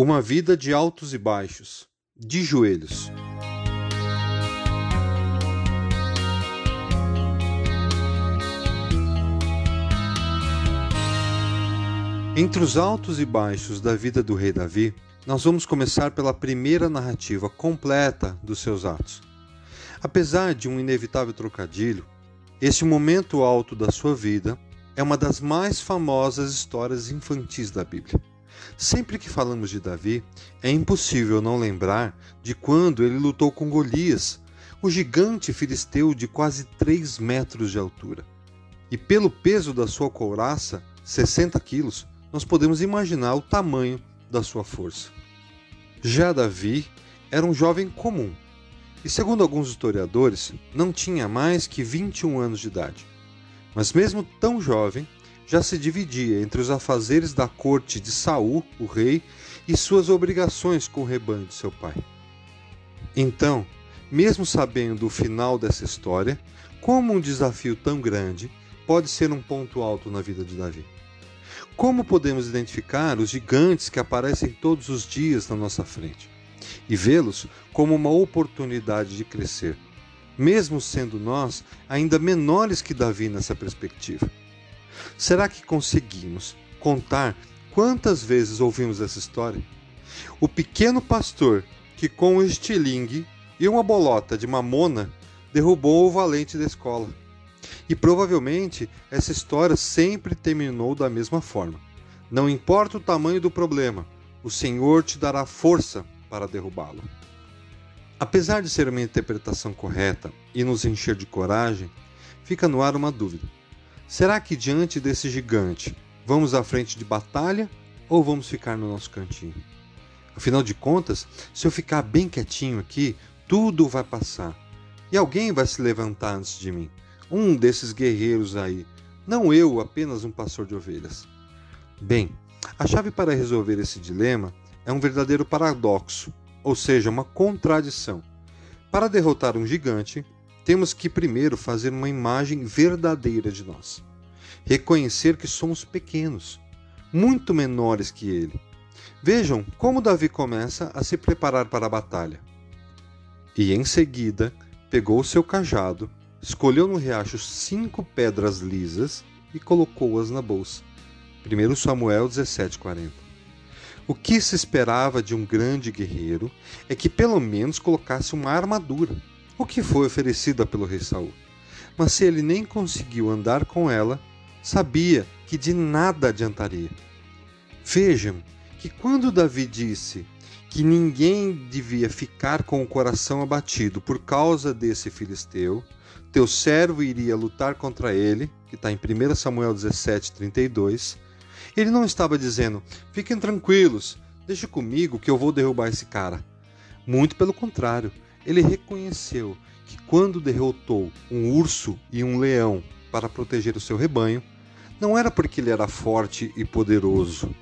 Uma vida de altos e baixos, de joelhos. Entre os altos e baixos da vida do rei Davi, nós vamos começar pela primeira narrativa completa dos seus atos. Apesar de um inevitável trocadilho, este momento alto da sua vida é uma das mais famosas histórias infantis da Bíblia. Sempre que falamos de Davi, é impossível não lembrar de quando ele lutou com Golias, o gigante filisteu de quase 3 metros de altura. E pelo peso da sua couraça, 60 quilos, nós podemos imaginar o tamanho da sua força. Já Davi era um jovem comum e, segundo alguns historiadores, não tinha mais que 21 anos de idade. Mas, mesmo tão jovem, já se dividia entre os afazeres da corte de Saul, o rei, e suas obrigações com o rebanho de seu pai. Então, mesmo sabendo o final dessa história, como um desafio tão grande pode ser um ponto alto na vida de Davi? Como podemos identificar os gigantes que aparecem todos os dias na nossa frente e vê-los como uma oportunidade de crescer, mesmo sendo nós ainda menores que Davi nessa perspectiva? Será que conseguimos contar quantas vezes ouvimos essa história? O pequeno pastor que, com um estilingue e uma bolota de mamona, derrubou o valente da escola. E provavelmente essa história sempre terminou da mesma forma. Não importa o tamanho do problema, o Senhor te dará força para derrubá-lo. Apesar de ser uma interpretação correta e nos encher de coragem, fica no ar uma dúvida. Será que diante desse gigante vamos à frente de batalha ou vamos ficar no nosso cantinho? Afinal de contas, se eu ficar bem quietinho aqui, tudo vai passar e alguém vai se levantar antes de mim. Um desses guerreiros aí, não eu, apenas um pastor de ovelhas. Bem, a chave para resolver esse dilema é um verdadeiro paradoxo, ou seja, uma contradição. Para derrotar um gigante, temos que primeiro fazer uma imagem verdadeira de nós. Reconhecer que somos pequenos, muito menores que ele. Vejam como Davi começa a se preparar para a batalha. E em seguida, pegou seu cajado, escolheu no riacho cinco pedras lisas e colocou-as na bolsa. 1 Samuel 17,40 O que se esperava de um grande guerreiro é que pelo menos colocasse uma armadura o que foi oferecida pelo rei Saul. Mas se ele nem conseguiu andar com ela, sabia que de nada adiantaria. Vejam que quando Davi disse que ninguém devia ficar com o coração abatido por causa desse filisteu, teu servo iria lutar contra ele, que está em 1 Samuel 17, 32, ele não estava dizendo, fiquem tranquilos, deixe comigo que eu vou derrubar esse cara. Muito pelo contrário, ele reconheceu que quando derrotou um urso e um leão para proteger o seu rebanho, não era porque ele era forte e poderoso.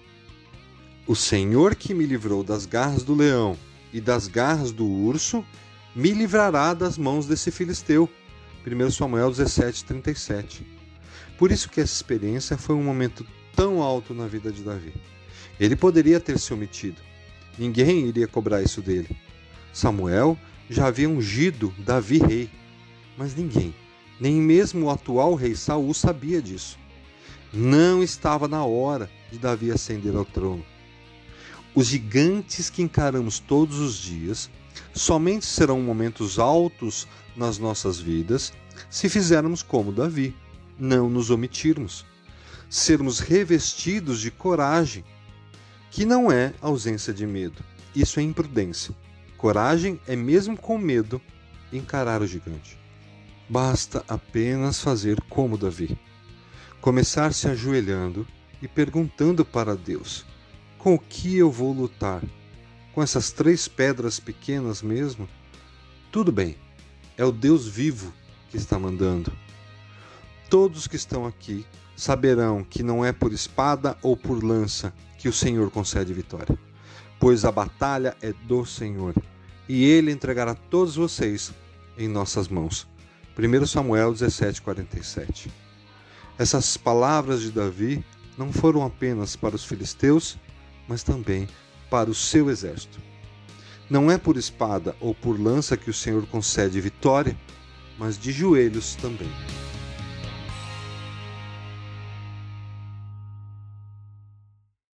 O Senhor que me livrou das garras do leão e das garras do urso, me livrará das mãos desse filisteu. 1 Samuel 17:37. Por isso que essa experiência foi um momento tão alto na vida de Davi. Ele poderia ter se omitido. Ninguém iria cobrar isso dele. Samuel já havia ungido Davi rei, mas ninguém, nem mesmo o atual rei Saul sabia disso. Não estava na hora de Davi ascender ao trono. Os gigantes que encaramos todos os dias somente serão momentos altos nas nossas vidas se fizermos como Davi, não nos omitirmos, sermos revestidos de coragem, que não é ausência de medo, isso é imprudência. Coragem é, mesmo com medo, encarar o gigante. Basta apenas fazer como Davi. Começar se ajoelhando e perguntando para Deus: com o que eu vou lutar? Com essas três pedras pequenas mesmo? Tudo bem, é o Deus vivo que está mandando. Todos que estão aqui saberão que não é por espada ou por lança que o Senhor concede vitória pois a batalha é do Senhor, e ele entregará todos vocês em nossas mãos. 1 Samuel 17:47. Essas palavras de Davi não foram apenas para os filisteus, mas também para o seu exército. Não é por espada ou por lança que o Senhor concede vitória, mas de joelhos também.